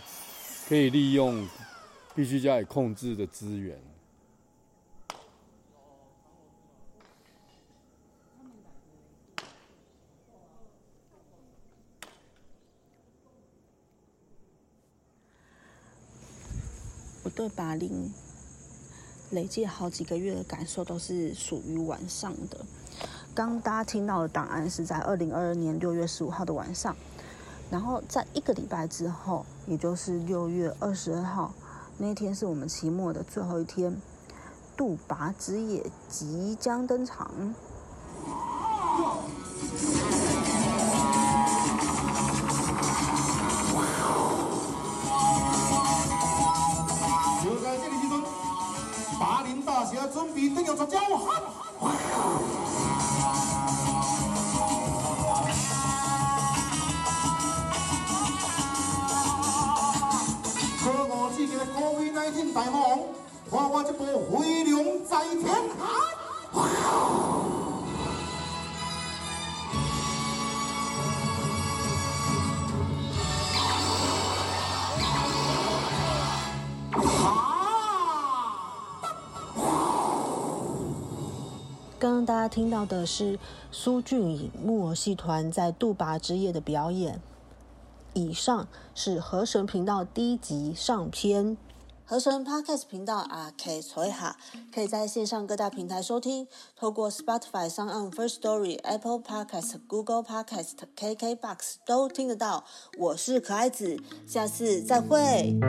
可以利用、必须加以控制的资源。对巴林累计好几个月的感受都是属于晚上的。刚大家听到的档案是在二零二二年六月十五号的晚上，然后在一个礼拜之后，也就是六月二十二号那天是我们期末的最后一天，杜拔之夜即将登场。准备登要出招，可我只个高位乃天大王，看我这部飞龙在天。刚刚大家听到的是苏俊颖木偶戏团在杜拔之夜的表演。以上是河神频道第一集上篇。河神 Podcast 频道啊，可以随哈，可以在线上各大平台收听，透过 Spotify、s o n First Story、Apple Podcast、Google Podcast、KKBox 都听得到。我是可爱子，下次再会。